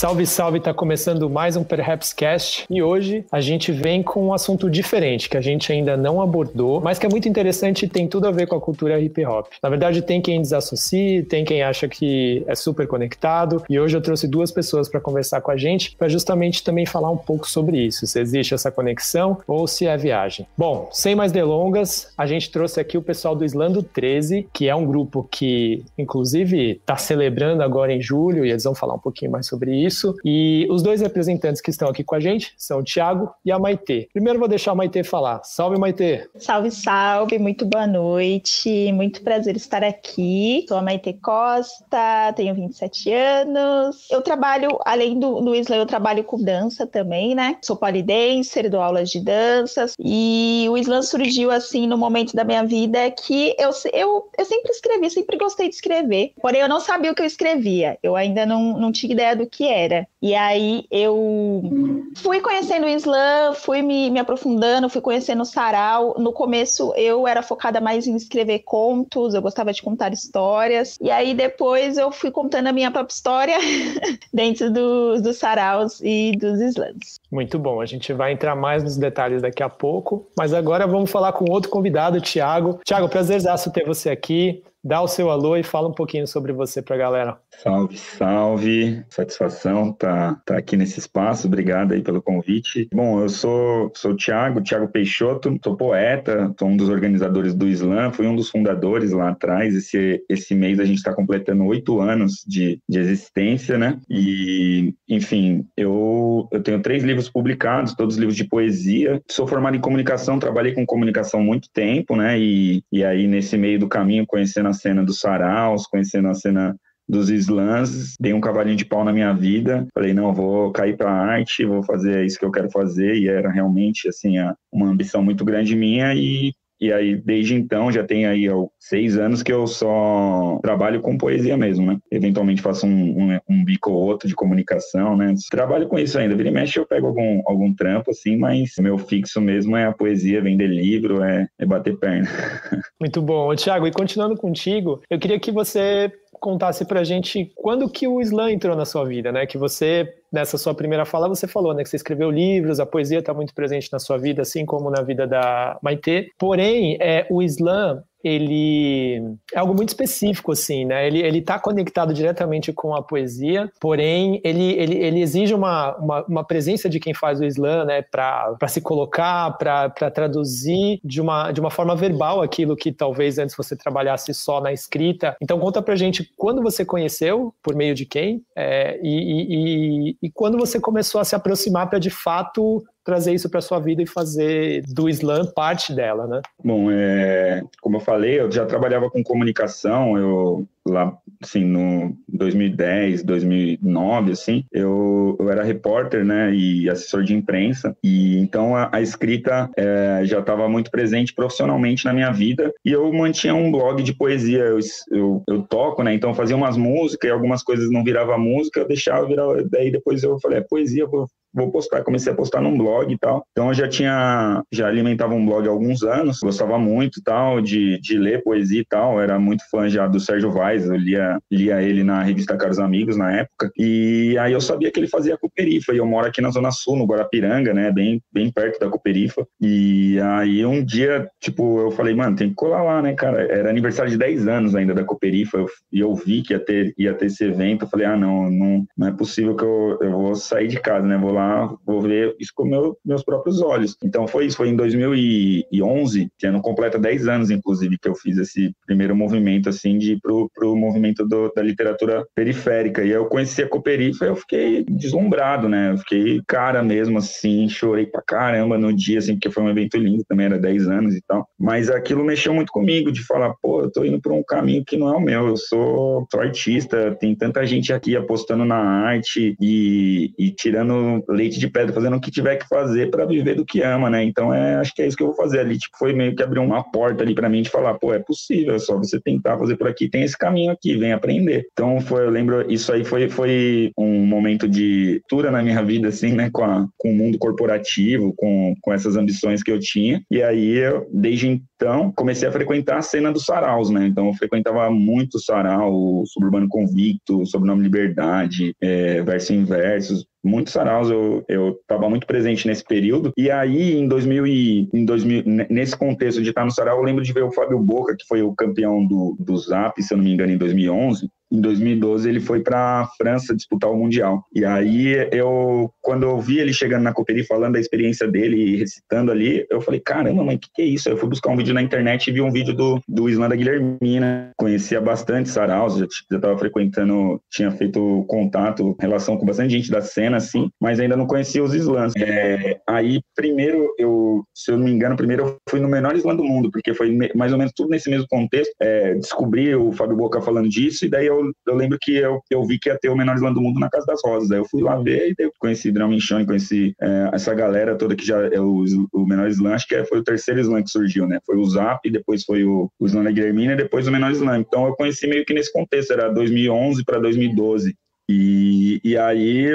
Salve, salve, está começando mais um Perhaps Cast e hoje a gente vem com um assunto diferente que a gente ainda não abordou, mas que é muito interessante e tem tudo a ver com a cultura hip hop. Na verdade, tem quem desassocie, tem quem acha que é super conectado e hoje eu trouxe duas pessoas para conversar com a gente para justamente também falar um pouco sobre isso, se existe essa conexão ou se é viagem. Bom, sem mais delongas, a gente trouxe aqui o pessoal do Islando 13, que é um grupo que, inclusive, está celebrando agora em julho e eles vão falar um pouquinho mais sobre isso. E os dois representantes que estão aqui com a gente são o Thiago e a Maitê. Primeiro vou deixar a Maitê falar. Salve, Maitê! Salve, salve! Muito boa noite! Muito prazer estar aqui. Sou a Maitê Costa, tenho 27 anos. Eu trabalho, além do, do Isla, eu trabalho com dança também, né? Sou polidancer, dou aulas de danças. E o Islam surgiu, assim, no momento da minha vida que eu, eu, eu sempre escrevi, sempre gostei de escrever. Porém, eu não sabia o que eu escrevia. Eu ainda não, não tinha ideia do que era. E aí eu fui conhecendo o Islã, fui me, me aprofundando, fui conhecendo o sarau. No começo eu era focada mais em escrever contos, eu gostava de contar histórias. E aí depois eu fui contando a minha própria história dentro dos, dos saraus e dos slams. Muito bom, a gente vai entrar mais nos detalhes daqui a pouco, mas agora vamos falar com outro convidado, Tiago. Tiago, prazerzaço ter você aqui dá o seu alô e fala um pouquinho sobre você para a galera. Salve, salve. Satisfação tá, tá aqui nesse espaço. Obrigado aí pelo convite. Bom, eu sou, sou o Thiago, Thiago Peixoto, sou poeta, sou um dos organizadores do Slam, fui um dos fundadores lá atrás. Esse, esse mês a gente está completando oito anos de, de existência, né? E, enfim, eu, eu tenho três livros publicados, todos livros de poesia. Sou formado em comunicação, trabalhei com comunicação muito tempo, né? E, e aí, nesse meio do caminho, conhecendo a cena dos saraus, conhecendo a cena dos slams, dei um cavalinho de pau na minha vida. Falei, não, vou cair para arte, vou fazer isso que eu quero fazer. E era realmente, assim, uma ambição muito grande minha. E e aí, desde então, já tem aí ó, seis anos que eu só trabalho com poesia mesmo, né? Eventualmente faço um, um, um, bico ou outro de comunicação, né? Trabalho com isso ainda. Vira e mexe, eu pego algum, algum trampo, assim, mas meu fixo mesmo é a poesia, vender livro, é, é bater perna. Muito bom. Tiago, e continuando contigo, eu queria que você contasse pra gente quando que o slam entrou na sua vida, né? Que você, nessa sua primeira fala, você falou, né? Que você escreveu livros, a poesia está muito presente na sua vida, assim como na vida da Maitê. Porém, é, o slam, ele é algo muito específico, assim, né? Ele, ele tá conectado diretamente com a poesia, porém, ele, ele, ele exige uma, uma, uma presença de quem faz o slam, né? Para se colocar, para traduzir de uma, de uma forma verbal aquilo que talvez antes você trabalhasse só na escrita. Então, conta pra gente quando você conheceu, por meio de quem, é, e, e, e quando você começou a se aproximar para de fato trazer isso para sua vida e fazer do slam parte dela, né? Bom, é, como eu falei, eu já trabalhava com comunicação, eu lá, assim, no 2010, 2009, assim, eu, eu era repórter, né, e assessor de imprensa, e então a, a escrita é, já estava muito presente profissionalmente na minha vida, e eu mantinha um blog de poesia, eu, eu, eu toco, né, então fazia umas músicas, e algumas coisas não virava música, eu deixava virar, daí depois eu falei, é poesia, vou, vou postar, comecei a postar num blog e tal, então eu já tinha, já alimentava um blog há alguns anos, gostava muito tal, de, de ler poesia e tal, era muito fã já do Sérgio Vaz, eu lia, lia ele na revista Caros Amigos na época, e aí eu sabia que ele fazia Cooperifa, e eu moro aqui na Zona Sul, no Guarapiranga, né, bem, bem perto da Cooperifa, e aí um dia, tipo, eu falei, mano, tem que colar lá, né, cara, era aniversário de 10 anos ainda da Cooperifa, e eu vi que ia ter, ia ter esse evento, eu falei, ah, não, não, não é possível que eu, eu vou sair de casa, né, vou lá, vou ver isso com meu, meus próprios olhos. Então foi isso, foi em 2011, que ano completa 10 anos, inclusive, que eu fiz esse primeiro movimento, assim, de ir pro, pro movimento do, da literatura periférica. E eu conheci a Cooperifa eu fiquei deslumbrado, né? Eu fiquei cara mesmo, assim, chorei pra caramba no dia, assim, porque foi um evento lindo, também era 10 anos e tal. Mas aquilo mexeu muito comigo, de falar, pô, eu tô indo por um caminho que não é o meu, eu sou, sou artista, tem tanta gente aqui apostando na arte e, e tirando leite de pedra, fazendo o que tiver que fazer para viver do que ama, né? Então, é, acho que é isso que eu vou fazer ali. Tipo, foi meio que abrir uma porta ali para mim de falar, pô, é possível, é só você tentar fazer por aqui, tem esse caminho aqui, vem aprender. Então, foi, eu lembro, isso aí foi, foi um momento de tura na minha vida, assim, né, com, a, com o mundo corporativo, com, com essas ambições que eu tinha. E aí, eu, desde Então, comecei a frequentar a cena dos saraus, né? Então, eu frequentava muito sarau, Suburbano Convicto, Sobrenome Liberdade, é, Verso em Versos, muitos saraus eu eu estava muito presente nesse período. E aí em 2000 e, em 2000 nesse contexto de estar no sarau eu lembro de ver o Fábio Boca que foi o campeão do do Zap se eu não me engano em 2011 em 2012 ele foi para a França disputar o mundial. E aí eu quando eu vi ele chegando na Cooperi falando da experiência dele e recitando ali, eu falei: "Caramba, mãe, que que é isso?". Eu fui buscar um vídeo na internet e vi um vídeo do do Islanda Guilhermina. Conhecia bastante saraus, já estava frequentando, tinha feito contato, relação com bastante gente da cena assim, mas ainda não conhecia os slams. É, aí primeiro eu, se eu não me engano, primeiro eu fui no menor slam do mundo, porque foi mais ou menos tudo nesse mesmo contexto. É, descobri o Fábio Boca falando disso e daí eu eu, lembro que eu, eu vi que ia ter o menor slam do mundo na Casa das Rosas. Aí eu fui lá ver e daí eu conheci Drama Michone, conheci é, essa galera toda que já é o, o menor slam, acho que é, foi o terceiro slam que surgiu, né? Foi o Zap, depois foi o, o slam da Guilhermina e depois o menor slam. Então eu conheci meio que nesse contexto, era 2011 para 2012. E, e aí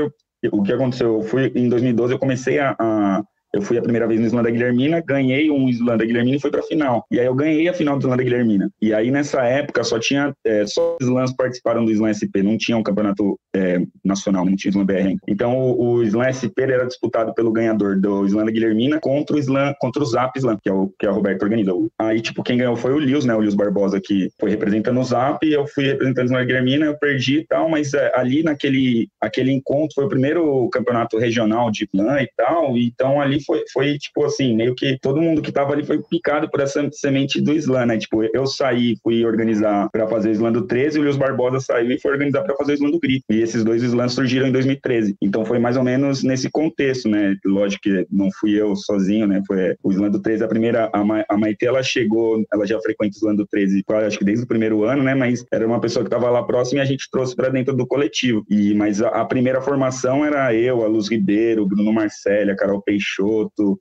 o que aconteceu? Eu fui, em 2012 eu comecei a, a eu fui a primeira vez no Islândia Guilhermina, ganhei um Islândia Guilhermina e fui para a final. E aí eu ganhei a final do Islândia Guilhermina. E aí nessa época só tinha é, só os Slams participaram do Slam SP, não tinha um campeonato é, nacional, não tinha Slam BR. Então o, o SP era disputado pelo ganhador do Islândia Guilhermina contra o Slam, contra o Zap Slam, que é o que a Roberto organiza. Aí tipo quem ganhou foi o Lius, né, o Lius Barbosa que foi representando o Zap, eu fui representando o Islândia Guilhermina, eu perdi e tal, mas é, ali naquele aquele encontro foi o primeiro campeonato regional de Slam e tal, então ali foi, foi tipo assim, meio que todo mundo que tava ali foi picado por essa semente do slam, né? Tipo, eu saí, fui organizar para fazer o slam do 13, e o Luiz Barbosa saiu e foi organizar para fazer o slam do grito. E esses dois slams surgiram em 2013. Então foi mais ou menos nesse contexto, né? Lógico que não fui eu sozinho, né? Foi o slam do 13, a primeira, a, Ma, a Maite, ela chegou, ela já frequenta o slam do 13, acho que desde o primeiro ano, né? Mas era uma pessoa que tava lá próxima e a gente trouxe para dentro do coletivo. E mas a, a, primeira formação era eu, a Luz Ribeiro, o Bruno Marcelo, a Carol Peixoto,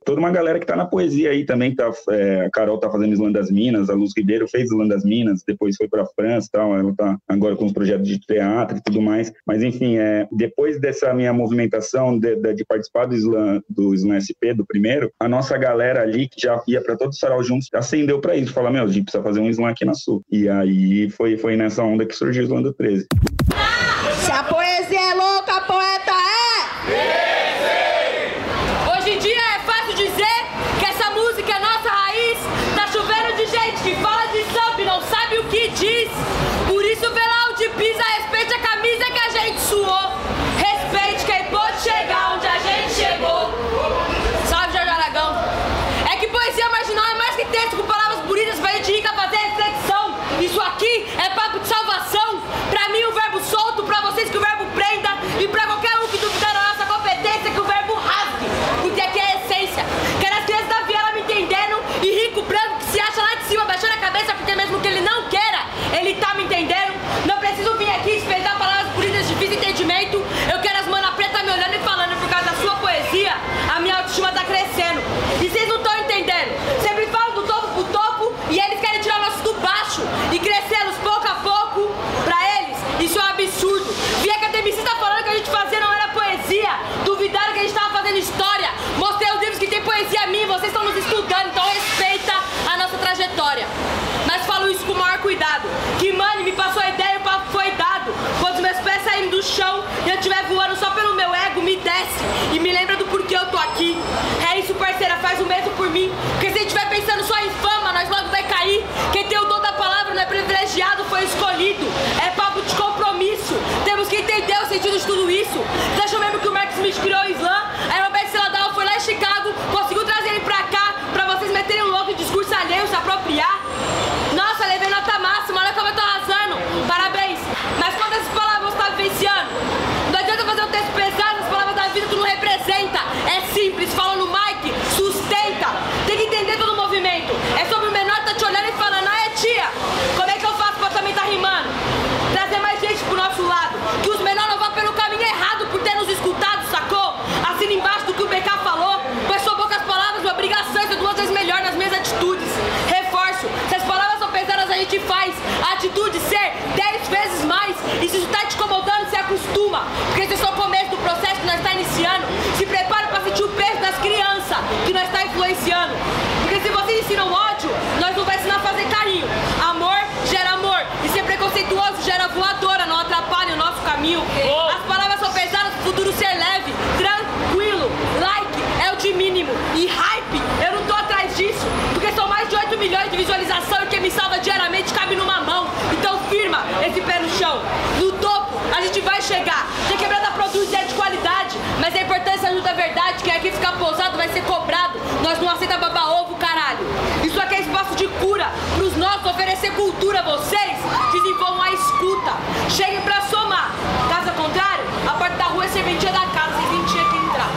toda uma galera que tá na poesia aí também, tá, é, a Carol tá fazendo Islã das Minas, a Luz Ribeiro fez Islã das Minas, depois foi para França tal, ela tá agora com os projetos de teatro e tudo mais, mas enfim, é, depois dessa minha movimentação de, de, de participar do Islã, do Islã SP, do primeiro, a nossa galera ali, que já ia para todo o sarau juntos, acendeu para isso, falar, meu, a gente precisa fazer um Islã aqui na Sul. E aí foi, foi nessa onda que surgiu o Islã do 13. cima, baixando a cabeça, porque mesmo que ele não queira, ele tá me entendendo. Não preciso vir aqui expressar palavras bonitas de difícil entendimento. Faz o mesmo por mim. Porque se a gente estiver pensando só em fama, nós logo vai cair. Quem tem o dom da palavra não é privilegiado, foi escolhido. É papo de compromisso. Temos que entender o sentido de tudo isso. Você achou mesmo que o Mark Smith criou o Islã? E se isso está te incomodando, se acostuma. Porque esse é só o começo do processo que nós está iniciando. Se prepara para sentir o peso das crianças que nós está influenciando. Porque se vocês ensinam ódio, essa ajuda é verdade, quem aqui ficar posado vai ser cobrado. Nós não aceita baba ovo, caralho. Isso aqui é espaço de cura. Pros nossos oferecer cultura, vocês desenvolvam a escuta. Cheguem pra somar. Caso contrário, a porta da rua é serventia da casa, vocês nem tinham que entrar.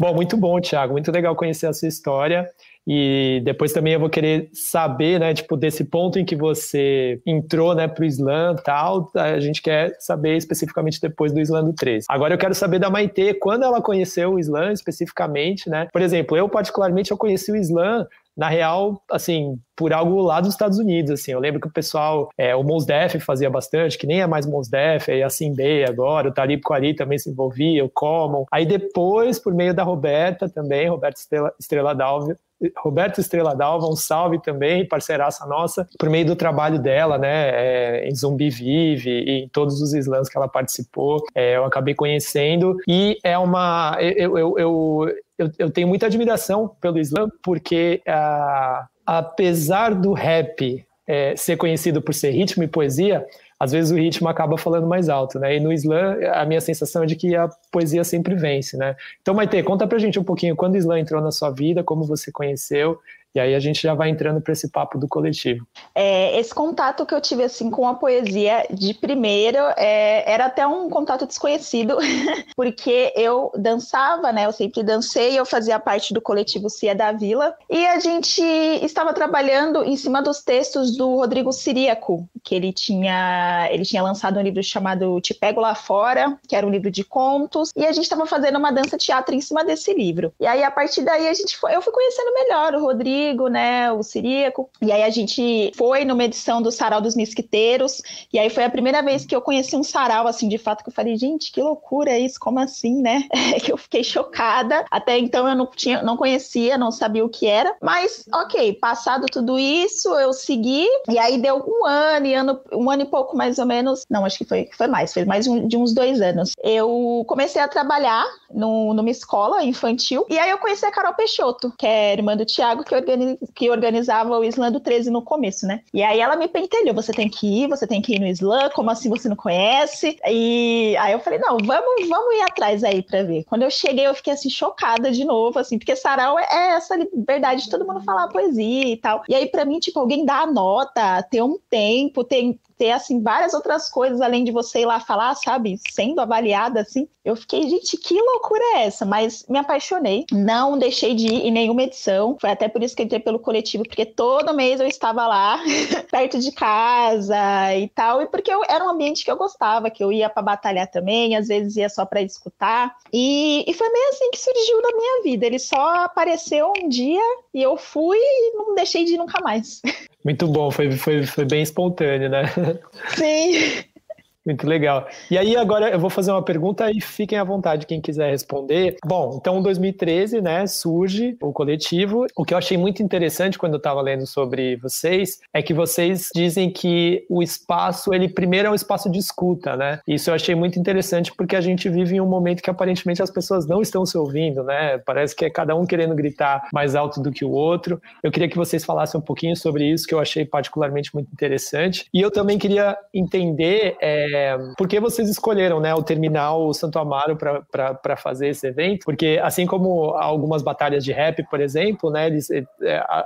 Bom, muito bom, Thiago. Muito legal conhecer a sua história. E depois também eu vou querer saber, né, tipo, desse ponto em que você entrou, né, pro Islã tal, a gente quer saber especificamente depois do Islã do 13. Agora eu quero saber da Maitê, quando ela conheceu o Islã especificamente, né? Por exemplo, eu particularmente eu conheci o Islã na real, assim, por algo lá dos Estados Unidos, assim, eu lembro que o pessoal, é, o Mos Def fazia bastante, que nem é mais Mos Def, é assim Bey agora, o Talib Kweli também se envolvia, o Common, aí depois, por meio da Roberta também, Roberta Estrela, Estrela Dalva, Roberto Estrela Dalva, um salve também, parceiraça nossa, por meio do trabalho dela, né, é, em Zumbi Vive e em todos os slams que ela participou, é, eu acabei conhecendo, e é uma, eu, eu, eu, eu, eu tenho muita admiração pelo slam, porque ah, apesar do rap é, ser conhecido por ser ritmo e poesia, às vezes o ritmo acaba falando mais alto, né? E no slam, a minha sensação é de que a poesia sempre vence, né? Então, Maite, conta pra gente um pouquinho quando o slam entrou na sua vida, como você conheceu e aí a gente já vai entrando para esse papo do coletivo. É, esse contato que eu tive assim com a poesia de primeiro é, era até um contato desconhecido, porque eu dançava, né? Eu sempre dancei, eu fazia parte do coletivo Cia da Vila e a gente estava trabalhando em cima dos textos do Rodrigo Siríaco, que ele tinha ele tinha lançado um livro chamado Te Pego Lá Fora, que era um livro de contos, e a gente estava fazendo uma dança teatro em cima desse livro. E aí a partir daí a gente foi, eu fui conhecendo melhor o Rodrigo Rodrigo, né, o Siríaco. E aí a gente foi numa edição do Sarau dos Mesquiteiros, e aí foi a primeira vez que eu conheci um sarau, assim, de fato, que eu falei, gente, que loucura é isso, como assim, né? que eu fiquei chocada. Até então eu não, tinha, não conhecia, não sabia o que era. Mas, ok, passado tudo isso, eu segui, e aí deu um ano, e ano, um ano e pouco mais ou menos, não, acho que foi, foi mais, foi mais de uns dois anos. Eu comecei a trabalhar no, numa escola infantil, e aí eu conheci a Carol Peixoto, que é irmã do Tiago, que que organizava o Islã do 13 no começo, né? E aí ela me pentelhou, você tem que ir, você tem que ir no Islã, como assim você não conhece? E aí eu falei, não, vamos, vamos ir atrás aí pra ver. Quando eu cheguei, eu fiquei assim, chocada de novo, assim, porque sarau é essa liberdade de todo mundo falar poesia e tal. E aí, pra mim, tipo, alguém dá a nota, ter um tempo, tem ter assim várias outras coisas além de você ir lá falar, sabe, sendo avaliada assim. Eu fiquei, gente, que loucura é essa? Mas me apaixonei. Não deixei de ir em nenhuma edição. Foi até por isso entrei pelo coletivo, porque todo mês eu estava lá, perto de casa e tal, e porque eu, era um ambiente que eu gostava, que eu ia para batalhar também, às vezes ia só para escutar. E, e foi meio assim que surgiu na minha vida. Ele só apareceu um dia e eu fui e não deixei de ir nunca mais. Muito bom, foi, foi, foi bem espontâneo, né? Sim. Muito legal. E aí, agora eu vou fazer uma pergunta e fiquem à vontade quem quiser responder. Bom, então em 2013, né, surge o coletivo. O que eu achei muito interessante quando eu estava lendo sobre vocês é que vocês dizem que o espaço, ele primeiro é um espaço de escuta, né? Isso eu achei muito interessante porque a gente vive em um momento que aparentemente as pessoas não estão se ouvindo, né? Parece que é cada um querendo gritar mais alto do que o outro. Eu queria que vocês falassem um pouquinho sobre isso, que eu achei particularmente muito interessante. E eu também queria entender. É, é, por que vocês escolheram né, o terminal Santo Amaro para fazer esse evento? Porque assim como algumas batalhas de rap, por exemplo, né, eles, é,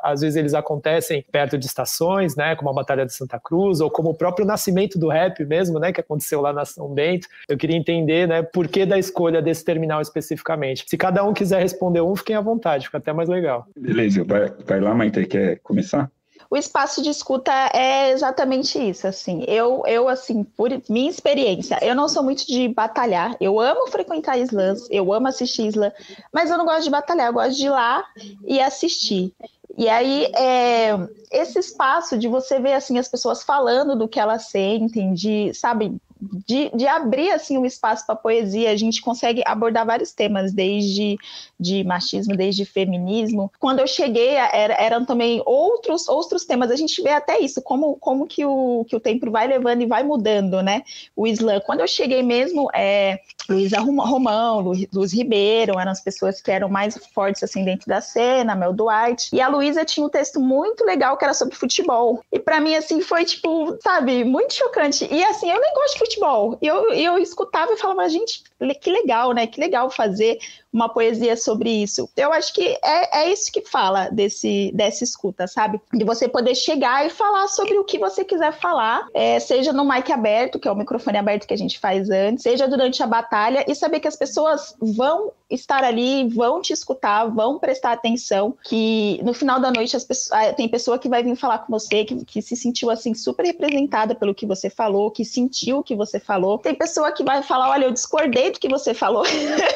às vezes eles acontecem perto de estações, né, como a Batalha de Santa Cruz, ou como o próprio nascimento do rap mesmo, né, que aconteceu lá na São Bento. Eu queria entender né, por que da escolha desse terminal especificamente. Se cada um quiser responder um, fiquem à vontade, fica até mais legal. Beleza, vai, vai lá, Maite, quer começar? O espaço de escuta é exatamente isso, assim. Eu, eu assim, por minha experiência, eu não sou muito de batalhar. Eu amo frequentar slams, eu amo assistir slam, mas eu não gosto de batalhar, eu gosto de ir lá e assistir. E aí, é, esse espaço de você ver assim as pessoas falando do que elas sentem, de, sabe, de, de abrir assim um espaço para poesia. A gente consegue abordar vários temas, desde de machismo, desde feminismo. Quando eu cheguei, era, eram também outros outros temas. A gente vê até isso, como, como que, o, que o tempo vai levando e vai mudando, né? O Islã. Quando eu cheguei mesmo, é, Luísa Romão, Luz Ribeiro, eram as pessoas que eram mais fortes assim dentro da cena, Mel Duarte. E a Luísa tinha um texto muito legal que era sobre futebol. E para mim, assim, foi tipo, sabe, muito chocante. E assim, eu nem gosto de futebol. E eu, eu escutava e falava, gente, que legal, né? Que legal fazer uma poesia sobre isso. Eu acho que é, é isso que fala desse, dessa escuta, sabe? De você poder chegar e falar sobre o que você quiser falar, é, seja no mic aberto, que é o microfone aberto que a gente faz antes, seja durante a batalha, e saber que as pessoas vão estar ali, vão te escutar, vão prestar atenção, que no final da noite as pessoas, ah, tem pessoa que vai vir falar com você, que, que se sentiu assim super representada pelo que você falou, que sentiu o que você falou. Tem pessoa que vai falar, olha, eu discordei do que você falou.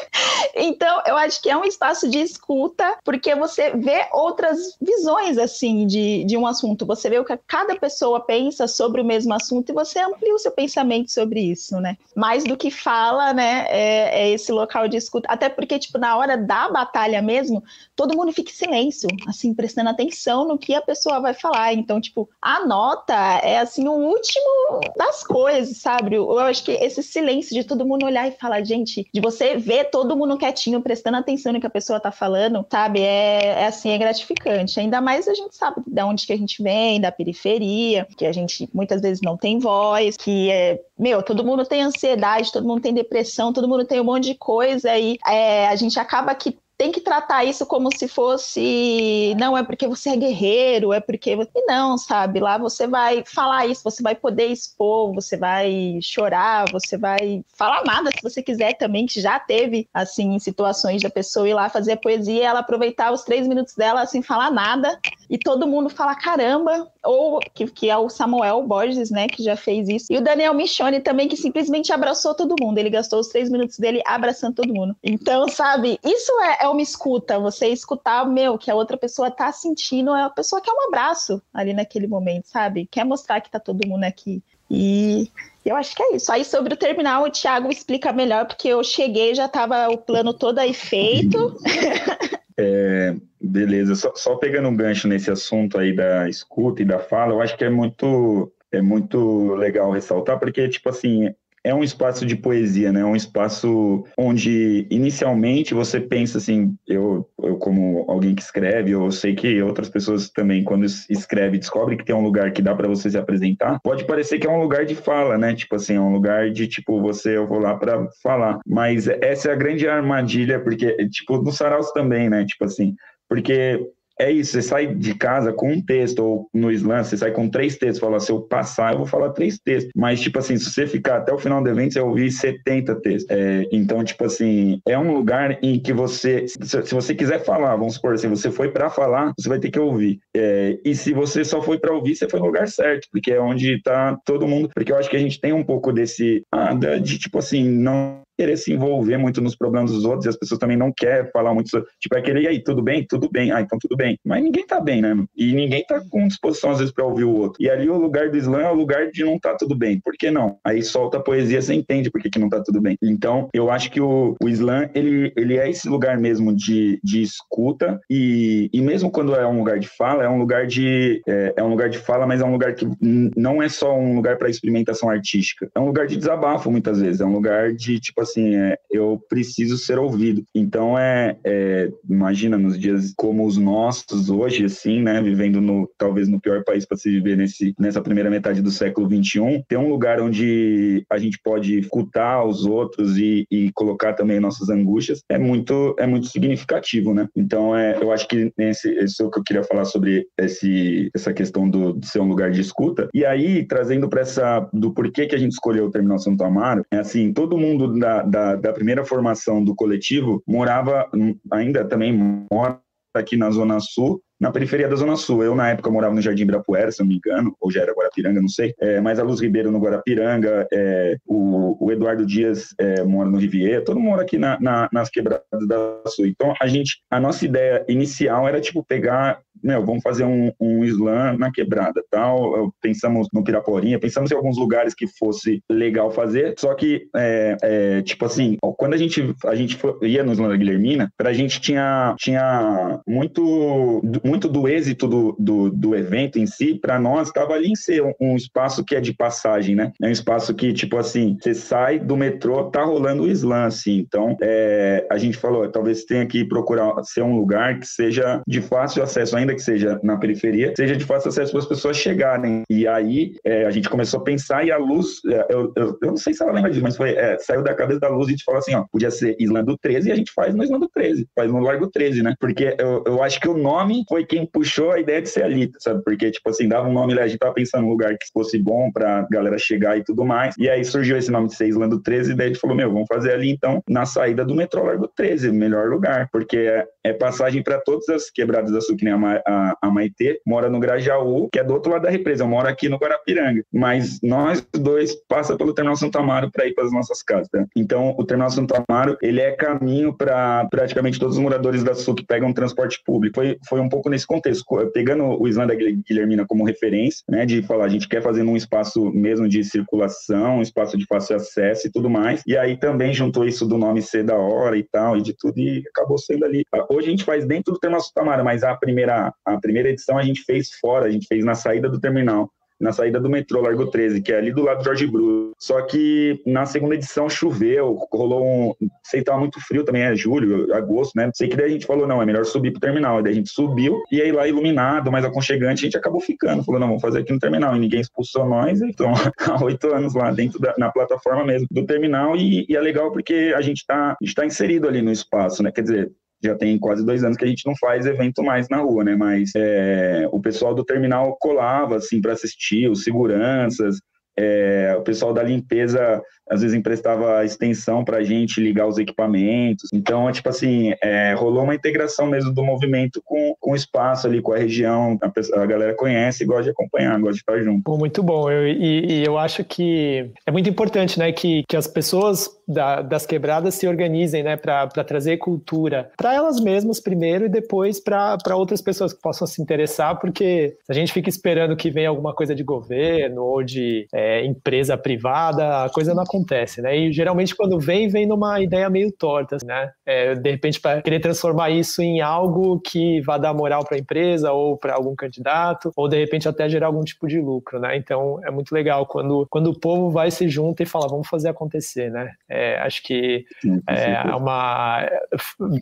então, eu acho que é um espaço de escuta, porque você vê outras visões, assim, de, de um assunto. Você vê o que cada pessoa pensa sobre o mesmo assunto e você amplia o seu pensamento sobre isso, né? Mais do que fala, né, é, é esse local de escuta. Até porque, tipo, na hora da batalha mesmo, todo mundo fica em silêncio, assim, prestando atenção no que a pessoa vai falar. Então, tipo, a nota é, assim, o último das coisas, sabe? Eu acho que esse silêncio de todo mundo olhar e falar, gente, de você ver todo mundo quietinho, prestando atenção no que a pessoa tá falando, sabe? É, é assim, é gratificante. Ainda mais a gente sabe de onde que a gente vem, da periferia, que a gente muitas vezes não tem voz, que é, meu, todo mundo tem ansiedade, todo mundo tem depressão, todo mundo tem um monte de coisa e é, a gente acaba que tem que tratar isso como se fosse, não é porque você é guerreiro, é porque você não, sabe? Lá você vai falar isso, você vai poder expor, você vai chorar, você vai falar nada se você quiser também, que já teve assim situações da pessoa ir lá fazer a poesia, ela aproveitar os três minutos dela sem falar nada e todo mundo fala caramba, ou que, que é o Samuel Borges, né, que já fez isso, e o Daniel Michone também que simplesmente abraçou todo mundo, ele gastou os três minutos dele abraçando todo mundo. Então, sabe, isso é, é uma escuta, você escutar, meu, que a outra pessoa tá sentindo, é a pessoa quer um abraço ali naquele momento, sabe? Quer mostrar que tá todo mundo aqui. E eu acho que é isso. Aí sobre o terminal, o Thiago explica melhor, porque eu cheguei, já tava o plano todo aí feito. É, beleza, só, só, pegando um gancho nesse assunto aí da escuta e da fala, eu acho que é muito, é muito legal ressaltar, porque, tipo assim, é um espaço de poesia, né? É um espaço onde inicialmente você pensa assim, eu, eu como alguém que escreve, eu sei que outras pessoas também quando escreve descobre que tem um lugar que dá para você se apresentar, pode parecer que é um lugar de fala, né? Tipo assim, é um lugar de tipo você eu vou lá para falar, mas essa é a grande armadilha porque tipo no saraus também, né? Tipo assim, porque é isso, você sai de casa com um texto, ou no slam, você sai com três textos, fala, se eu passar, eu vou falar três textos. Mas, tipo assim, se você ficar até o final do evento, você vai ouvir 70 textos. É, então, tipo assim, é um lugar em que você, se, você quiser falar, vamos supor, se você foi para falar, você vai ter que ouvir. É, e se você só foi para ouvir, você foi no lugar certo, porque é onde tá todo mundo. Porque eu acho que a gente tem um pouco desse, ah, de tipo assim, não querer se envolver muito nos problemas dos outros e as pessoas também não querem falar muito sobre, tipo, é aquele, e aí, tudo bem? Tudo bem. Ah, então tudo bem. Mas ninguém tá bem, né? E ninguém tá com disposição, às vezes, para ouvir o outro. E ali o lugar do Islã é o lugar de não tá tudo bem. Por que não? Aí solta a poesia, você entende por que, que não tá tudo bem. Então, eu acho que o, o Islã, ele, ele é esse lugar mesmo de, de escuta e, e mesmo quando é um lugar de fala, é um lugar de, é, é um lugar de fala, mas é um lugar que não é só um lugar para experimentação artística. É um lugar de desabafo, muitas vezes. É um lugar de, tipo assim, é, eu preciso ser ouvido. Então, é, é, imagina, nos dias como os nossos hoje, assim, né, vivendo no, talvez no pior país para se viver nesse, nessa primeira metade do século XXI, ter um lugar onde a gente pode escutar os outros e, e colocar também nossas angústias é muito, é muito significativo, né? Então, é, eu acho que esse, esse é o que eu queria falar sobre esse, essa questão do, de ser um lugar de escuta. E aí, trazendo para essa, do porquê que a gente escolheu o Terminal Santo Amaro, é assim, todo mundo da, da, da primeira formação do coletivo morava, ainda também mora aqui na Zona Sul, na periferia da Zona Sul. Eu, na época, morava no Jardim Ibirapuera, se não me engano, ou já era Guarapiranga, não sei. É, mas a Luz Ribeiro no Guarapiranga, é, o, o, Eduardo Dias é, mora no Riviera, todo mundo aqui na, na, nas quebradas da Sul. Então, a gente, a nossa ideia inicial era, tipo, pegar meu, vamos fazer um, um slam na quebrada, tal. Pensamos no Piraporinha, pensamos em alguns lugares que fosse legal fazer, só que, é, é, tipo assim, quando a gente, a gente ia no slam da Guilhermina, pra gente tinha, tinha muito, muito do êxito do, do, do evento em si, para nós, estava ali em ser um, um, espaço que é de passagem, né? É um espaço que, tipo assim, você sai do metrô, tá rolando o slam, assim. Então, é, a gente falou, talvez tenha que procurar ser um lugar que seja de fácil acesso, ainda que seja na periferia, seja de fácil acesso para as pessoas chegarem. E aí, é, a gente começou a pensar e a luz, é, eu, eu, eu, não sei se ela lembra disso, mas foi, é, saiu da cabeça da luz e a gente falou assim, ó, podia ser Islando 13 e a gente faz no Islando 13, faz no Largo 13, né? Porque eu, eu acho que o nome foi quem puxou a ideia de ser ali, sabe? Porque, tipo assim, dava um nome lá, a gente tava pensando num lugar que fosse bom pra galera chegar e tudo mais. E aí surgiu esse nome de ser Islando 13, e daí a gente falou, meu, vamos fazer ali então, na saída do metrô Largo 13, melhor lugar, porque é, passagem para todas as quebradas da que nem a, a, a Maitê, mora no Grajaú, que é do outro lado da represa, eu moro aqui no Guarapiranga. Mas nós dois passa pelo Terminal Santo Amaro para ir para as nossas casas. Né? Então, o Terminal Santo Amaro, ele é caminho para praticamente todos os moradores da Sul que pegam transporte público. Foi, foi um pouco nesse contexto, pegando o Islã da Guilhermina como referência, né, de falar, a gente quer fazer um espaço mesmo de circulação, um espaço de fácil acesso e tudo mais. E aí também juntou isso do nome ser da hora e tal, e de tudo, e acabou sendo ali. Hoje a gente faz dentro do Terminal Santo Amaro, mas a primeira, a primeira edição a gente fez fora, a gente fez na saída do terminal na saída do metrô Largo 13, que é ali do lado do Jorge Bruno. Só que na segunda edição choveu, rolou um. Sei que tava muito frio também, é julho, agosto, né? Sei que daí a gente falou, não, é melhor subir pro terminal. daí a gente subiu e aí lá iluminado, mais aconchegante, a gente acabou ficando. Falou, não, vamos fazer aqui no terminal. E ninguém expulsou nós, então há oito anos lá dentro da na plataforma mesmo do terminal. E, e, é legal porque a gente tá, a gente tá inserido ali no espaço, né? Quer dizer, já tem quase dois anos que a gente não faz evento mais na rua, né? Mas é, o pessoal do terminal colava, assim, para assistir, os seguranças, é, o pessoal da limpeza às vezes emprestava extensão para a gente ligar os equipamentos. Então, é, tipo assim, é, rolou uma integração mesmo do movimento com, com o espaço ali, com a região. A, pessoa, a galera conhece e gosta de acompanhar, gosta de estar junto. Muito bom. Eu, e, e, eu acho que é muito importante, né, que, que as pessoas da, das quebradas se organizem, né, para trazer cultura para elas mesmas primeiro e depois para outras pessoas que possam se interessar, porque a gente fica esperando que venha alguma coisa de governo ou de é, empresa privada, a coisa não acontece acontece, né? E geralmente quando vem, vem numa ideia meio torta, né? É, de repente para querer transformar isso em algo que vá dar moral para a empresa ou para algum candidato, ou de repente até gerar algum tipo de lucro, né? Então é muito legal quando, quando o povo vai se junta e fala, vamos fazer acontecer, né? É, acho que é uma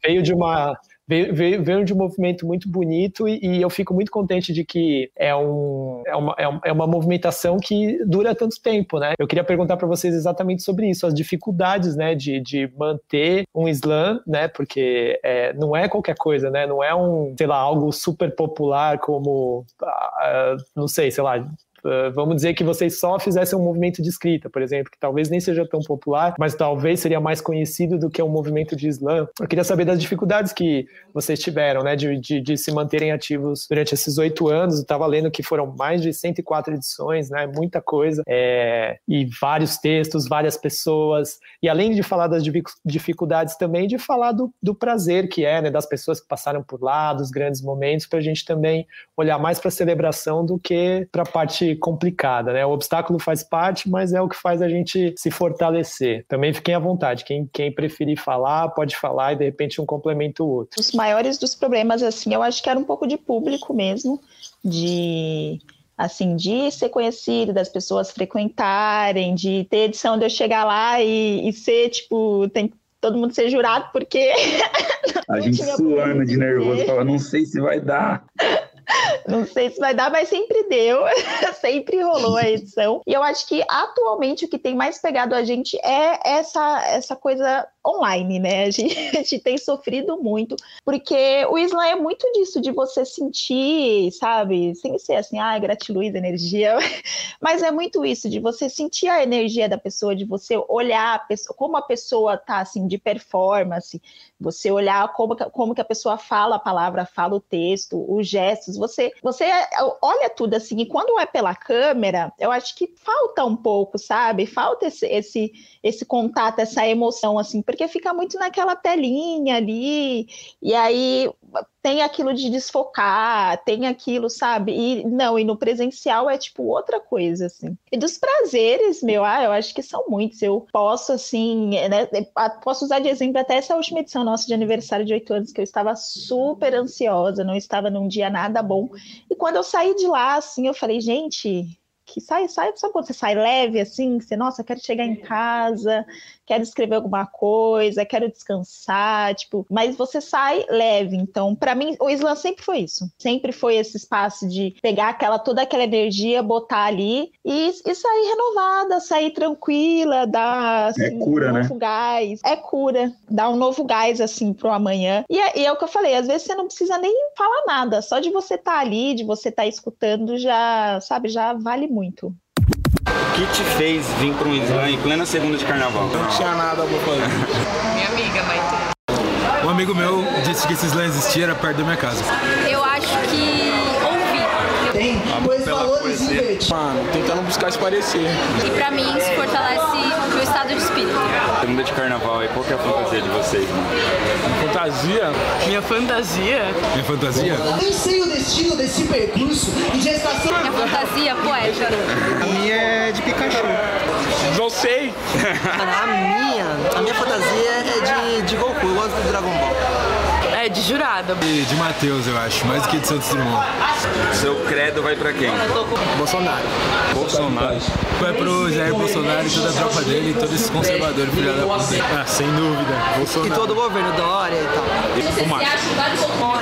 veio de uma veio, veio, de um movimento muito bonito e, e, eu fico muito contente de que é, um, é, uma, é uma movimentação que dura tanto tempo, né? Eu queria perguntar para vocês exatamente sobre isso, as dificuldades, né, de, de manter um slam, né, porque é, não é qualquer coisa, né, não é um, sei lá, algo super popular como, uh, não sei, sei lá, Uh, vamos dizer que vocês só fizessem um movimento de escrita, por exemplo, que talvez nem seja tão popular, mas talvez seria mais conhecido do que um movimento de slam. Eu queria saber das dificuldades que vocês tiveram, né, de, de, de se manterem ativos durante esses oito anos. Estava lendo que foram mais de 104 edições, né, muita coisa, é, e vários textos, várias pessoas, e além de falar das dificuldades também, de falar do, do prazer que é, né, das pessoas que passaram por lá, dos grandes momentos, para a gente também olhar mais para a celebração do que para a parte complicada, né? O obstáculo faz parte, mas é o que faz a gente se fortalecer. Também fiquem à vontade. Quem, quem preferir falar, pode falar e de repente um complementa o outro. Os maiores dos problemas, assim, eu acho que era um pouco de público mesmo, de assim, de ser conhecido, das pessoas frequentarem, de ter edição de eu chegar lá e, e ser, tipo, tem todo mundo ser jurado, porque. a gente suando de nervoso, fala, não sei se vai dar. Não sei se vai dar, mas sempre deu, sempre rolou a edição. E eu acho que atualmente o que tem mais pegado a gente é essa, essa coisa online, né? A gente, a gente, tem sofrido muito, porque o Islã é muito disso, de você sentir, sabe, sem ser assim, ah, gratiluz, energia, mas é muito isso, de você sentir a energia da pessoa, de você olhar a pessoa, como a pessoa tá, assim, de performance, você olhar como, como que a pessoa fala a palavra, fala o texto, os gestos, você, você olha tudo assim, e quando é pela câmera, eu acho que falta um pouco, sabe? Falta esse, esse, esse contato, essa emoção, assim, porque fica muito naquela telinha ali, e aí tem aquilo de desfocar, tem aquilo, sabe? E não, e no presencial é tipo outra coisa, assim. E dos prazeres, meu, ah, eu acho que são muitos. Eu posso, assim, né, posso usar de exemplo até essa última edição nossa de aniversário de oito anos, que eu estava super ansiosa, não estava num dia nada bom. E quando eu saí de lá, assim, eu falei, gente, que sai, sai, sabe quando você sai leve assim, você, nossa, quero chegar em casa, quero escrever alguma coisa, quero descansar, tipo, mas você sai leve. Então, para mim, o Islã sempre foi isso. Sempre foi esse espaço de pegar aquela toda aquela energia, botar ali e, e sair renovada, sair tranquila, dar assim, é cura, um né? novo gás. É cura, dar um novo gás assim pro amanhã. E é, e é, o que eu falei, às vezes você não precisa nem falar nada, só de você estar tá ali, de você estar tá escutando já, sabe, já vale muito. O que te fez vir para um slam em plena segunda de carnaval? Não tinha nada pra fazer. Minha amiga, Maite. Um amigo meu disse que esse slam existia, era perto da minha casa. Eu acho que ouvi. Tem dois valores invertidos. Mano, tentando buscar se parecer. E pra mim isso fortalece estado de espírito. Segunda de carnaval, e qual que é a fantasia de vocês, mano? Fantasia? Minha fantasia? Minha fantasia? Nem sei o destino desse percurso de gestação. Minha fantasia poética. A minha é de Pikachu. Não sei. a minha, a minha fantasia é de, de Goku, eu gosto do Dragon Ball. É, de jurada. De, de Matheus, eu acho, mais do que de Santos Dumont. Seu credo vai pra quem? Bolsonaro. Bolsonaro. Vai pro Jair Bolsonaro e toda a tropa dele, todos esses conservadores, filha da puta. Ah, sem dúvida, Bolsonaro. E todo o governo, Dória e tal. O Marcos.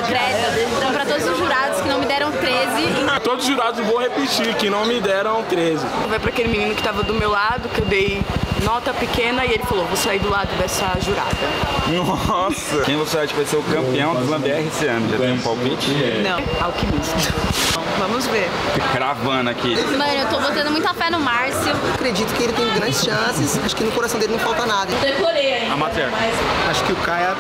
Credo. Então, pra todos os jurados que não me deram 13. Todos os jurados vou repetir, que não me deram 13. Vai pra aquele menino que tava do meu lado, que eu dei nota pequena, e ele falou, vou sair do lado dessa jurada. Nossa! Quem você acha que vai ser o campeão do Slam esse ano? Já tem um palpite? Não, alquimista. Vamos ver. Cravando aqui. Mano, eu tô botando muita fé no Márcio. Acredito que ele tem grandes chances, acho que no coração dele não falta nada. Decorei ainda. Amateur. Acho que o Caia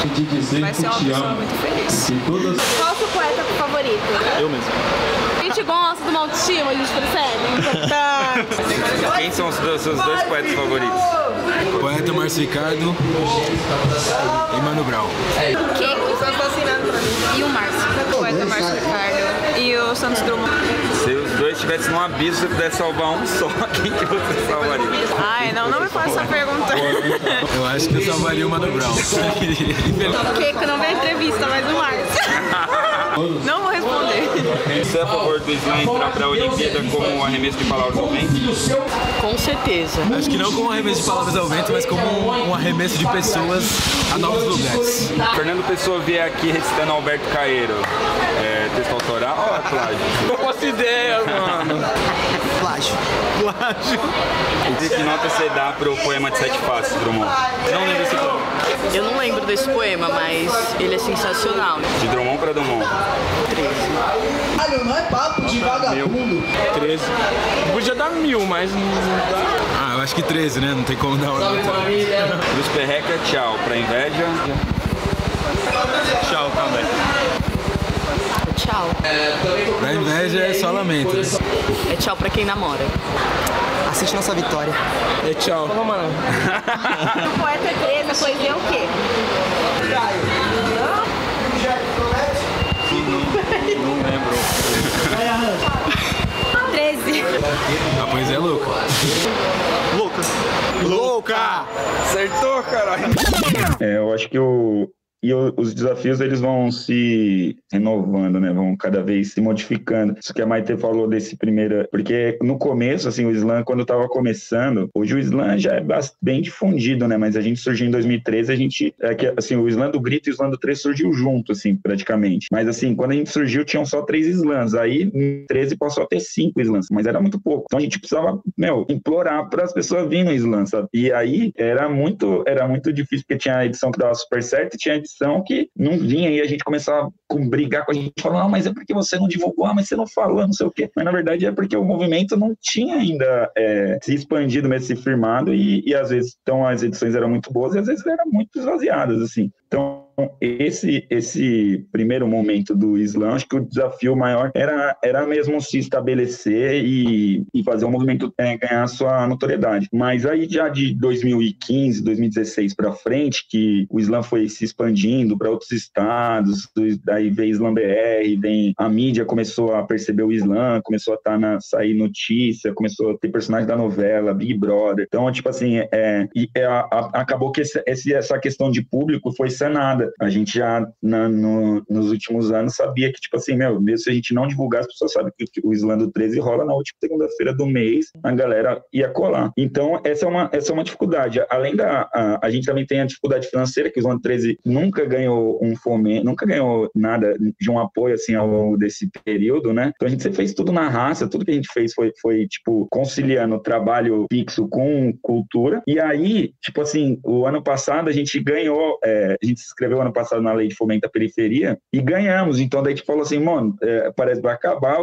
te dizer Vai que ser uma pessoa muito feliz. Todas Qual o seu poeta favorito? Eu mesmo. A gente gosta de uma autoestima, a gente percebe. Quem são os dois- seus dois poetas favoritos? Poeta Márcio Ricardo e Mano Brown. O Keiko e o Márcio. O poeta Márcio Ricardo e o Santos Drummond. Se os dois estivessem num abismo, você pudesse salvar um só, quem que você salvaria? Ai, não, não me faça essa pergunta. Eu acho que eu salvaria o Mano Brown. O Keiko não vê entrevista, mas o Márcio. Não vou responder. Você é a favor do Slam entrar pra Olimpíada como um arremesso de palavras ao vento? Com certeza. Acho que não como um arremesso de palavras ao vento, mas como um, um arremesso de pessoas a novos lugares. Fernando Pessoa vier aqui recitando Alberto Caeiro. É, texto autoral ou é plágio? Não faço ideia, mano. Plágio. Plágio. Que nota você dá pro poema de Sete Faces, Drummond? Não lembro esse poema. Eu não lembro desse poema, mas ele é sensacional. De Drummond pra Drummond. Olha, não é papo de vagabundo. 13. Podia dar mil, mas não dá. Ah, eu acho que 13, né? Não tem como dar uma nota. Cruz Perreca, tchau. Pra inveja, Tchau, também. Tchau. Pra inveja é só lamento. É tchau pra quem namora. Assiste nossa vitória. É tchau. O poeta é 13, a poesia é o quê? não lembro. 13. A poesia é louca. Louca. Louca! Acertou, caralho. É, eu acho que o, e os desafios eles vão se renovando, né? Vão cada vez se modificando. Isso que a Maite falou desse primeiro, porque no começo, assim, o slam quando estava começando, hoje o slam já é bem difundido, né? Mas a gente surgiu em 2013, a gente, é que, assim, o slam do grito e o slam do três surgiu junto, assim, praticamente. Mas assim, quando a gente surgiu, tinham só três slams. Aí, em 13 passou a ter cinco slams, mas era muito pouco. Então a gente precisava, meu, implorar para as pessoas virem no slam, sabe? E aí era muito, era muito difícil, porque tinha a edição que dava super certo e tinha a edição que não vinha, e a gente começava a brigar com a gente, falando, não, mas é porque você não divulgou, ah, mas você não falou, não sei o quê. Mas na verdade é porque o movimento não tinha ainda é, se expandido, mesmo se firmado, e, e às vezes, então as edições eram muito boas e às vezes eram muito esvaziadas, assim. Então, esse esse primeiro momento do Islã, acho que o desafio maior era, era mesmo se estabelecer e, e fazer o movimento é, ganhar sua notoriedade. Mas aí já de 2015, 2016 para frente, que o Islã foi se expandindo para outros estados, daí veio Islã BR, vem a mídia começou a perceber o Islã, começou a estar tá na sair notícia, começou a ter personagens da novela, Big Brother. Então, tipo assim, é, é, a, a, acabou que esse, essa questão de público foi sanada. A gente já na, no, nos últimos anos sabia que, tipo assim, meu, mesmo se a gente não divulgar, as pessoas sabem que o Islando 13 rola na última segunda-feira do mês, a galera ia colar. Então, essa é uma, essa é uma dificuldade. Além da. A, a gente também tem a dificuldade financeira, que o Islando 13 nunca ganhou um fomento, nunca ganhou nada de um apoio, assim, ao longo desse período, né? Então, a gente fez tudo na raça, tudo que a gente fez foi, foi tipo, conciliando trabalho fixo com cultura. E aí, tipo assim, o ano passado a gente ganhou, é, a gente se inscreveu ano passado na lei de fomento à periferia e ganhamos. Então daí a gente falou assim, mano, é, parece que vai acabar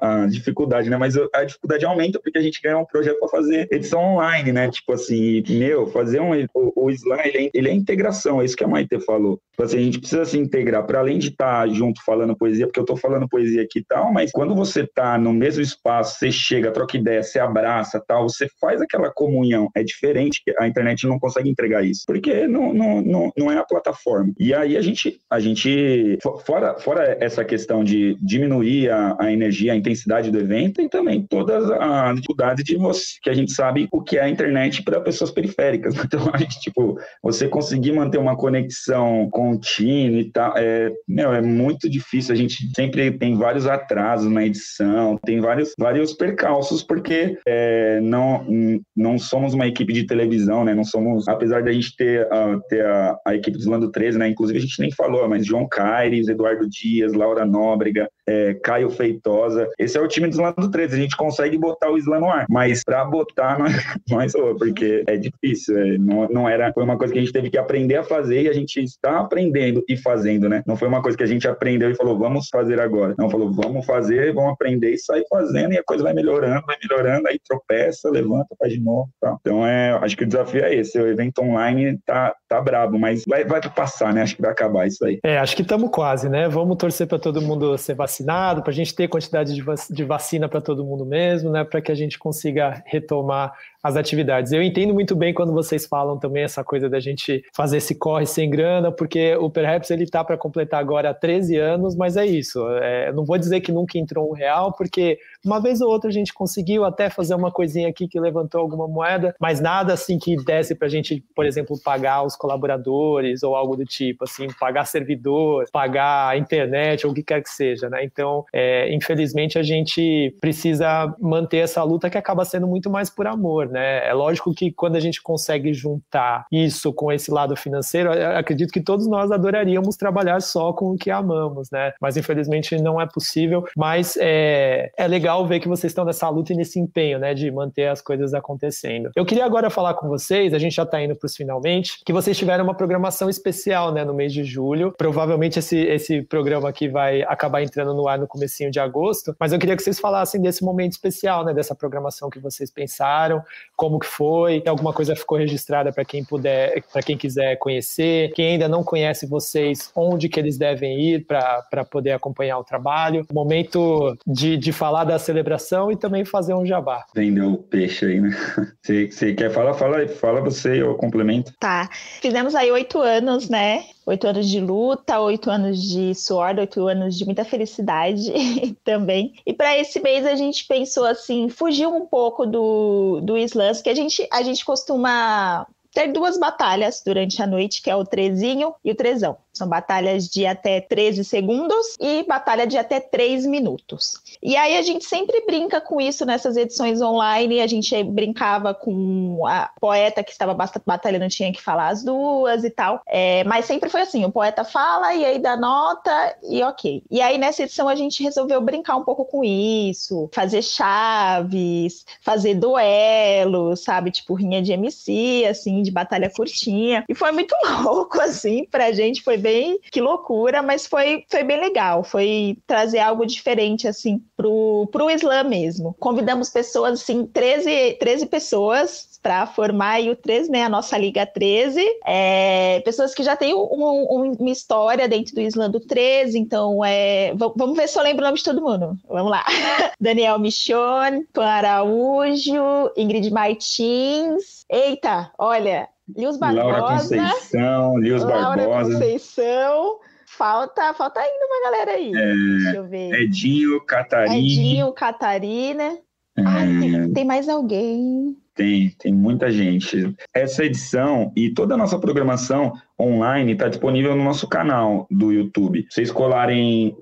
a, a, dificuldade, né? Mas a dificuldade aumenta porque a gente ganhou um projeto para fazer edição online, né? Tipo assim, meu, fazer um o, o ele é, ele é integração, é isso que a Maite falou. Tipo assim, a gente precisa se integrar para além de estar tá junto falando poesia, porque eu tô falando poesia aqui e tal, mas quando você tá no mesmo espaço, você chega, troca ideia, você abraça, tal, você faz aquela comunhão. É diferente, a internet não consegue entregar isso, porque não, não, não, não é a plataforma. E aí a gente, a gente fora, fora essa questão de diminuir a, a energia, a intensidade do evento, tem também todas as dificuldades de você, que a gente sabe o que é a internet para pessoas periféricas. Então, a gente, tipo, você conseguir manter uma conexão contínua e tal, é, meu, é muito difícil. A gente sempre tem vários atrasos na edição, tem vários, vários percalços, porque é, não, não somos uma equipe de televisão, né? Não somos, apesar de a gente ter, ter a, a equipe do Lando 13, né? Inclusive, a gente nem falou, mas João Caires, Eduardo Dias, Laura Nóbrega, é, Caio Feitosa. Esse é o time do Islã do 13. A gente consegue botar o Islã no ar, mas para botar não é, porque é difícil. É, não, não era, foi uma coisa que a gente teve que aprender a fazer e a gente está aprendendo e fazendo, né? Não foi uma coisa que a gente aprendeu e falou, vamos fazer agora. Não, falou, vamos fazer, vamos aprender e sair fazendo e a coisa vai melhorando, vai melhorando, aí tropeça, levanta, faz de novo. Então, é, acho que o desafio é esse. O evento online tá, tá brabo, mas vai, vai passar, né? Acho que vai acabar isso aí. É, acho que estamos quase, né? Vamos torcer para todo mundo ser vacinado, para a gente ter quantidade de, de vacina para todo mundo mesmo, né? Para que a gente consiga retomar as atividades. Eu entendo muito bem quando vocês falam também essa coisa da gente fazer esse corre sem grana, porque o Perhaps ele tá para completar agora 13 anos, mas é isso. É, não vou dizer que nunca entrou um real, porque uma vez ou outra a gente conseguiu até fazer uma coisinha aqui que levantou alguma moeda, mas nada assim que desse para a gente, por exemplo, pagar os colaboradores ou algo do tipo, assim, pagar servidor, pagar a internet ou o que quer que seja, né? Então, é, infelizmente a gente precisa manter essa luta que acaba sendo muito mais por amor, né? É lógico que quando a gente consegue juntar isso com esse lado financeiro, acredito que todos nós adoraríamos trabalhar só com o que amamos, né? Mas infelizmente não é possível. Mas é, é legal ver que vocês estão nessa luta e nesse empenho, né, de manter as coisas acontecendo. Eu queria agora falar com vocês, a gente já está indo para os finalmente, que vocês tiveram uma programação especial, né, no mês de julho. Provavelmente esse, esse programa aqui vai acabar entrando no ar no comecinho de agosto, mas eu queria que vocês falassem desse momento especial, né, dessa programação que vocês pensaram, como que foi, alguma coisa ficou registrada para quem puder, para quem quiser conhecer, quem ainda não conhece vocês, onde que eles devem ir para poder acompanhar o trabalho. Momento de, de falar da celebração e também fazer um jabá. Vendeu o peixe aí, né? Você quer falar? Fala, fala você, eu complemento. Tá. Fizemos aí oito anos, né? Oito anos de luta, oito anos de suor, oito anos de muita felicidade também. E para esse mês a gente pensou assim, fugiu um pouco do, do slams, que a gente, a gente costuma ter duas batalhas durante a noite, que é o trezinho e o trezão. São batalhas de até 13 segundos e batalha de até 3 minutos. E aí a gente sempre brinca com isso nessas edições online. A gente brincava com a poeta que estava batalhando, tinha que falar as duas e tal. É, mas sempre foi assim: o poeta fala e aí dá nota e ok. E aí nessa edição a gente resolveu brincar um pouco com isso, fazer chaves, fazer duelos, sabe? Tipo rinha de MC, assim, de batalha curtinha. E foi muito louco, assim, pra gente. Foi bem que loucura, mas foi, foi bem legal. Foi trazer algo diferente, assim, pro, pro Islã mesmo. Convidamos pessoas, assim, 13, 13 pessoas para formar o 13, né, a nossa Liga 13. É, pessoas que já têm um, um, uma história dentro do Islã do 13, então é, vamos ver se eu lembro o nome de todo mundo. Vamos lá. Daniel Michon, Pan Araújo, Ingrid Martins. Eita, olha, Lius Barbosa. Laura Conceição, Lius Laura Barbosa. Conceição. Falta, falta ainda uma galera aí. É, Deixa eu ver. Edinho, Catarina. Edinho, Catarina. É, Ai, tem, tem mais alguém. Tem, tem muita gente. Essa edição e toda a nossa programação online está disponível no nosso canal do YouTube. Vocês colarem,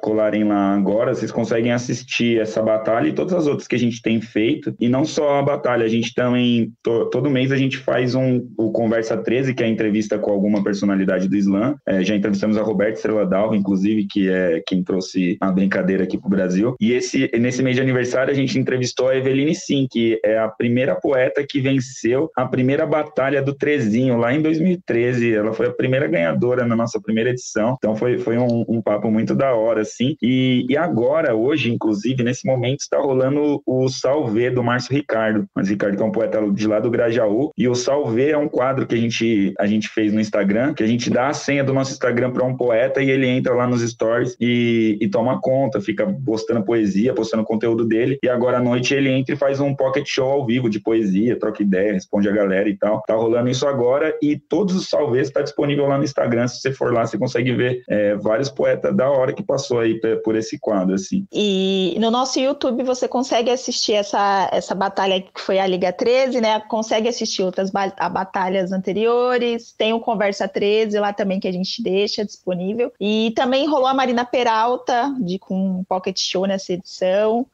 colarem lá agora, vocês conseguem assistir essa batalha e todas as outras que a gente tem feito. E não só a batalha, a gente também, to, todo mês a gente faz um, o Conversa 13, que é a entrevista com alguma personalidade do Islã. É, já entrevistamos a Roberta Estrela inclusive, que é quem trouxe a brincadeira aqui para o Brasil. E esse, nesse mês de aniversário a gente entrevistou a Eveline Sim, que é a primeira poeta que venceu a primeira batalha do Trezinho, lá em 2013 ela foi a primeira ganhadora na nossa primeira edição. Então foi, foi um, um papo muito da hora, assim. E, e agora, hoje, inclusive, nesse momento, está rolando o Salve do Márcio Ricardo. Mas Ricardo que é um poeta de lá do Grajaú. E o Salve é um quadro que a gente, a gente fez no Instagram, que a gente dá a senha do nosso Instagram para um poeta e ele entra lá nos stories e, e toma conta, fica postando poesia, postando conteúdo dele. E agora à noite ele entra e faz um pocket show ao vivo de poesia, troca ideia, responde a galera e tal. Tá rolando isso agora e todos os está disponível lá no Instagram. Se você for lá, você consegue ver é, vários poetas da hora que passou aí por esse quadro, assim. E no nosso YouTube você consegue assistir essa, essa batalha que foi a Liga 13, né? Consegue assistir outras ba batalhas anteriores. Tem o Conversa 13 lá também que a gente deixa disponível. E também rolou a Marina Peralta de, com um pocket show nessa edição.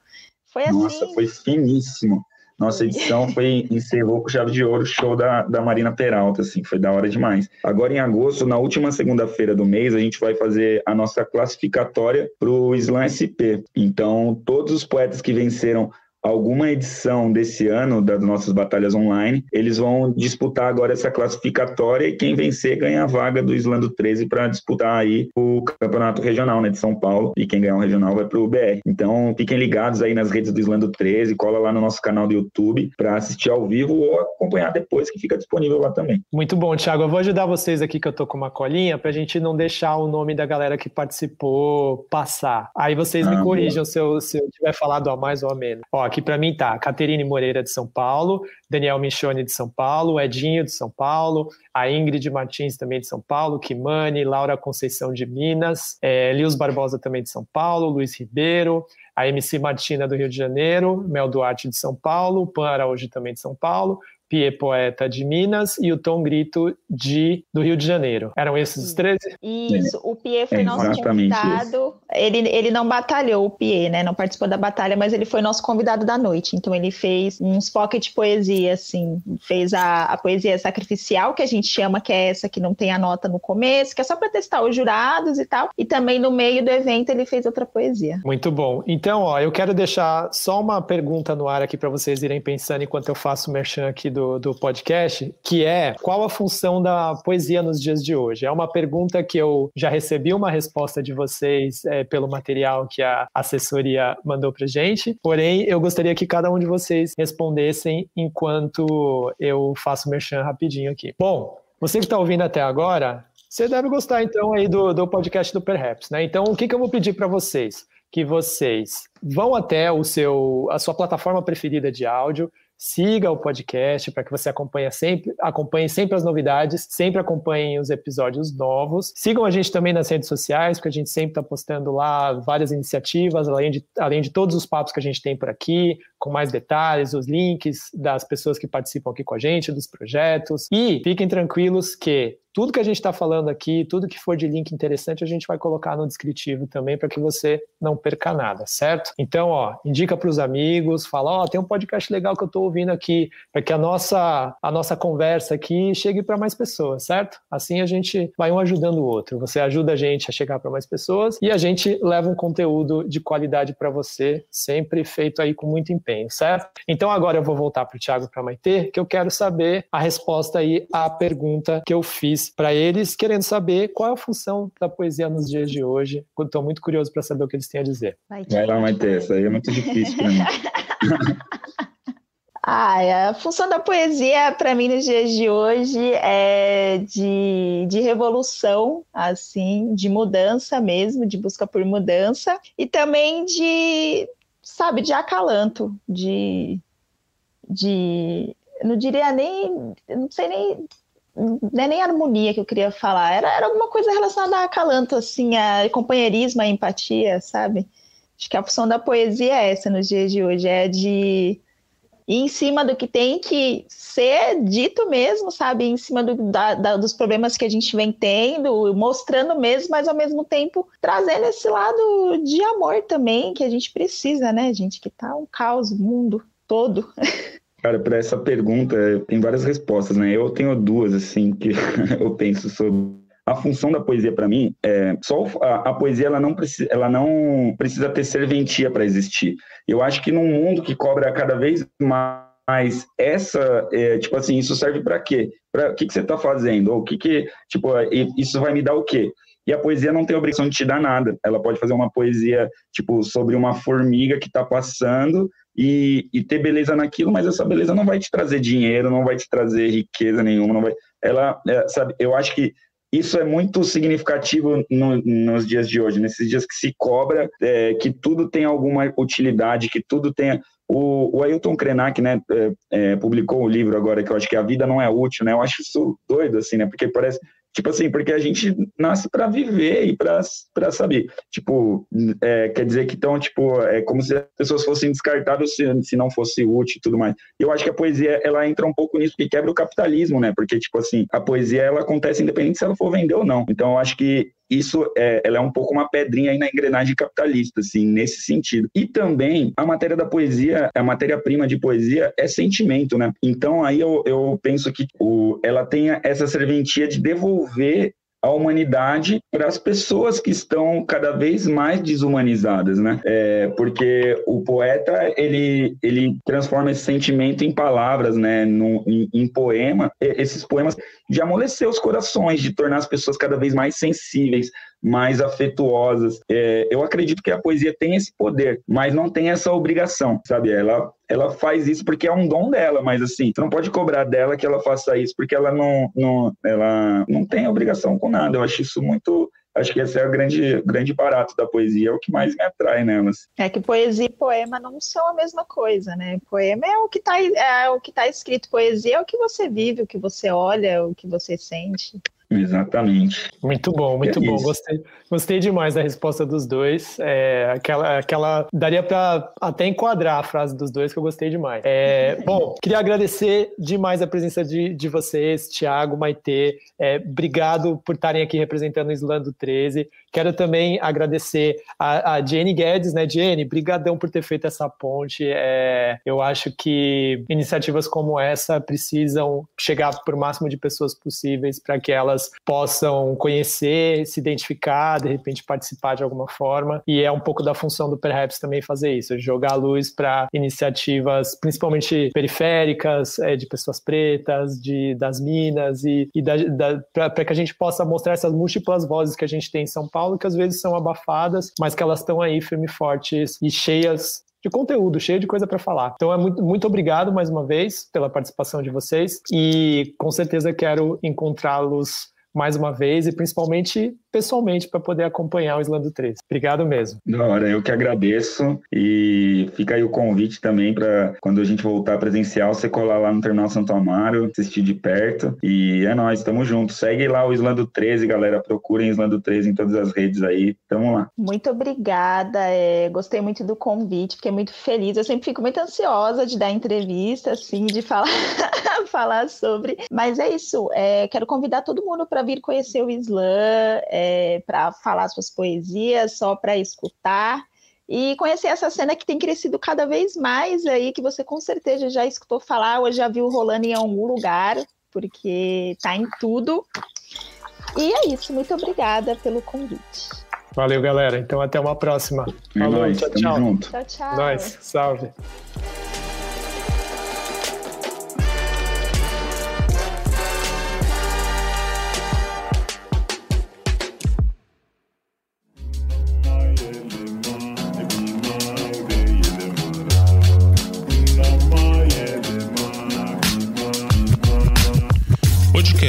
Foi assim. Nossa, foi finíssimo. Nossa edição foi encerrou com chave de ouro o show da, da Marina Peralta, assim, foi da hora demais. Agora em agosto, na última segunda-feira do mês, a gente vai fazer a nossa classificatória para o Slam SP. Então, todos os poetas que venceram alguma edição desse ano das nossas batalhas online, eles vão disputar agora essa classificatória e quem vencer ganha a vaga do Islando 13 para disputar aí o campeonato regional né, de São Paulo e quem ganhar o regional vai para o BR. Então fiquem ligados aí nas redes do Islando 13, cola lá no nosso canal do YouTube para assistir ao vivo ou acompanhar depois que fica disponível lá também. Muito bom, Thiago. Eu vou ajudar vocês aqui que eu tô com uma colinha para a gente não deixar o nome da galera que participou passar. Aí vocês ah, me corrijam se eu, se eu tiver falado a mais ou a menos. Ó, aqui para mim tá Caterine Moreira de São Paulo, Daniel Michone de São Paulo, Edinho de São Paulo, a Ingrid Martins também de São Paulo, Kimani, Laura Conceição de Minas, é, Lius Barbosa também de São Paulo, Luiz Ribeiro, a MC Martina do Rio de Janeiro, Mel Duarte de São Paulo, Pan Araújo também de São Paulo, Pie Poeta de Minas e o Tom Grito de, do Rio de Janeiro. Eram esses os 13? Isso, o Pie foi é nosso convidado. Ele, ele não batalhou o Pie, né? Não participou da batalha, mas ele foi nosso convidado da noite. Então ele fez uns pocket poesia, assim. Fez a, a poesia sacrificial, que a gente chama, que é essa que não tem a nota no começo, que é só para testar os jurados e tal. E também no meio do evento ele fez outra poesia. Muito bom. Então, ó, eu quero deixar só uma pergunta no ar aqui para vocês irem pensando enquanto eu faço o merchan aqui do, do podcast, que é qual a função da poesia nos dias de hoje? É uma pergunta que eu já recebi uma resposta de vocês é, pelo material que a assessoria mandou pra gente, porém eu gostaria que cada um de vocês respondessem enquanto eu faço merchan rapidinho aqui. Bom, você que está ouvindo até agora, você deve gostar então aí do, do podcast do Perhaps, né? Então o que, que eu vou pedir para vocês? Que vocês vão até o seu, a sua plataforma preferida de áudio, siga o podcast para que você acompanhe sempre, acompanhe sempre as novidades, sempre acompanhe os episódios novos. Sigam a gente também nas redes sociais, porque a gente sempre está postando lá várias iniciativas, além de, além de todos os papos que a gente tem por aqui, com mais detalhes, os links das pessoas que participam aqui com a gente, dos projetos. E fiquem tranquilos que tudo que a gente está falando aqui, tudo que for de link interessante, a gente vai colocar no descritivo também para que você não perca nada, certo? Então, ó, indica para os amigos, fala, ó, tem um podcast legal que eu estou ouvindo aqui, para que a nossa, a nossa conversa aqui chegue para mais pessoas, certo? Assim a gente vai um ajudando o outro. Você ajuda a gente a chegar para mais pessoas e a gente leva um conteúdo de qualidade para você, sempre feito aí com muito empenho, certo? Então agora eu vou voltar para o Thiago para Maitê, que eu quero saber a resposta aí à pergunta que eu fiz para eles, querendo saber qual é a função da poesia nos dias de hoje. Estou muito curioso para saber o que eles têm a dizer. Vai, Vai lá, Maite, isso aí é muito difícil para mim. Ah, a função da poesia para mim nos dias de hoje é de, de revolução, assim, de mudança mesmo, de busca por mudança e também de, sabe, de acalanto, de, de, não diria nem, não sei nem não é nem harmonia que eu queria falar, era, era alguma coisa relacionada a acalanto, assim, a companheirismo, a empatia, sabe? Acho que a função da poesia é essa nos dias de hoje, é de ir em cima do que tem que ser dito mesmo, sabe? Em cima do, da, da, dos problemas que a gente vem tendo, mostrando mesmo, mas ao mesmo tempo trazendo esse lado de amor também que a gente precisa, né, gente? Que tá um caos, mundo todo. Cara, para essa pergunta tem várias respostas, né? Eu tenho duas assim que eu penso sobre a função da poesia para mim é só a, a, poesia ela não precisa ela não precisa ter serventia para existir. Eu acho que num mundo que cobra cada vez mais essa é, tipo assim isso serve para quê? Para o que, que você está fazendo? Ou o que que tipo isso vai me dar o quê? E a poesia não tem obrigação de te dar nada. Ela pode fazer uma poesia tipo sobre uma formiga que está passando e, e, ter beleza naquilo, mas essa beleza não vai te trazer dinheiro, não vai te trazer riqueza nenhuma, não vai. Ela, é, sabe, eu acho que isso é muito significativo no, nos dias de hoje, nesses dias que se cobra é, que tudo tem alguma utilidade, que tudo tenha. O, o Ailton Krenak, né, é, é, publicou um livro agora que eu acho que a vida não é útil, né? Eu acho isso doido, assim, né? Porque parece Tipo assim, porque a gente nasce para viver e para saber. Tipo, é, quer dizer que então, tipo, é como se as pessoas fossem descartáveis se, se não fosse útil e tudo mais. Eu acho que a poesia, ela entra um pouco nisso, porque quebra o capitalismo, né? Porque, tipo assim, a poesia, ela acontece independente se ela for vender ou não. Então, eu acho que isso é, ela é um pouco uma pedrinha aí na engrenagem capitalista, assim, nesse sentido. E também a matéria da poesia, a matéria-prima de poesia é sentimento, né? Então aí eu, eu penso que o, ela tenha essa serventia de devolver a humanidade para as pessoas que estão cada vez mais desumanizadas, né? É, porque o poeta ele ele transforma esse sentimento em palavras, né? No, em, em poema. Esses poemas de amolecer os corações, de tornar as pessoas cada vez mais sensíveis, mais afetuosas. É, eu acredito que a poesia tem esse poder, mas não tem essa obrigação, sabe? Ela, ela faz isso porque é um dom dela, mas assim, você não pode cobrar dela que ela faça isso, porque ela não, não, ela não tem obrigação com nada. Eu acho isso muito acho que esse é o grande, grande barato da poesia, é o que mais me atrai nelas. É que poesia e poema não são a mesma coisa, né? Poema é o que está é o que tá escrito, poesia é o que você vive, o que você olha, o que você sente. Exatamente. Muito bom, muito é bom. Gostei, gostei demais da resposta dos dois. É, aquela, aquela daria para até enquadrar a frase dos dois que eu gostei demais. É, bom, queria agradecer demais a presença de, de vocês, Thiago, Maitê. É, obrigado por estarem aqui representando o Islando 13. Quero também agradecer a, a Jenny Guedes, né, Jenny? Brigadão por ter feito essa ponte. É, eu acho que iniciativas como essa precisam chegar para o máximo de pessoas possíveis para que elas possam conhecer, se identificar, de repente participar de alguma forma. E é um pouco da função do Perhaps também fazer isso, jogar luz para iniciativas, principalmente periféricas, é, de pessoas pretas, de, das minas, e, e para que a gente possa mostrar essas múltiplas vozes que a gente tem em São Paulo, que às vezes são abafadas, mas que elas estão aí firme fortes e cheias de conteúdo, cheio de coisa para falar. Então é muito, muito obrigado mais uma vez pela participação de vocês e com certeza quero encontrá-los mais uma vez e principalmente pessoalmente para poder acompanhar o Islando 3. Obrigado mesmo. Da hora, eu que agradeço e fica aí o convite também para quando a gente voltar presencial, você colar lá no Terminal Santo Amaro, assistir de perto e é nós, estamos juntos. Segue lá o Islando 13, galera, procurem Islando 13 em todas as redes aí, tamo lá. Muito obrigada, é, gostei muito do convite, fiquei muito feliz, eu sempre fico muito ansiosa de dar entrevista, assim, de falar falar sobre. Mas é isso. É, quero convidar todo mundo para vir conhecer o Islã, é, para falar suas poesias, só para escutar e conhecer essa cena que tem crescido cada vez mais aí, que você com certeza já escutou falar ou já viu rolando em algum lugar, porque tá em tudo. E é isso, muito obrigada pelo convite. Valeu, galera. Então até uma próxima. É Falou, nóis, tchau, tchau. junto. Tchau, tchau. Nós, salve.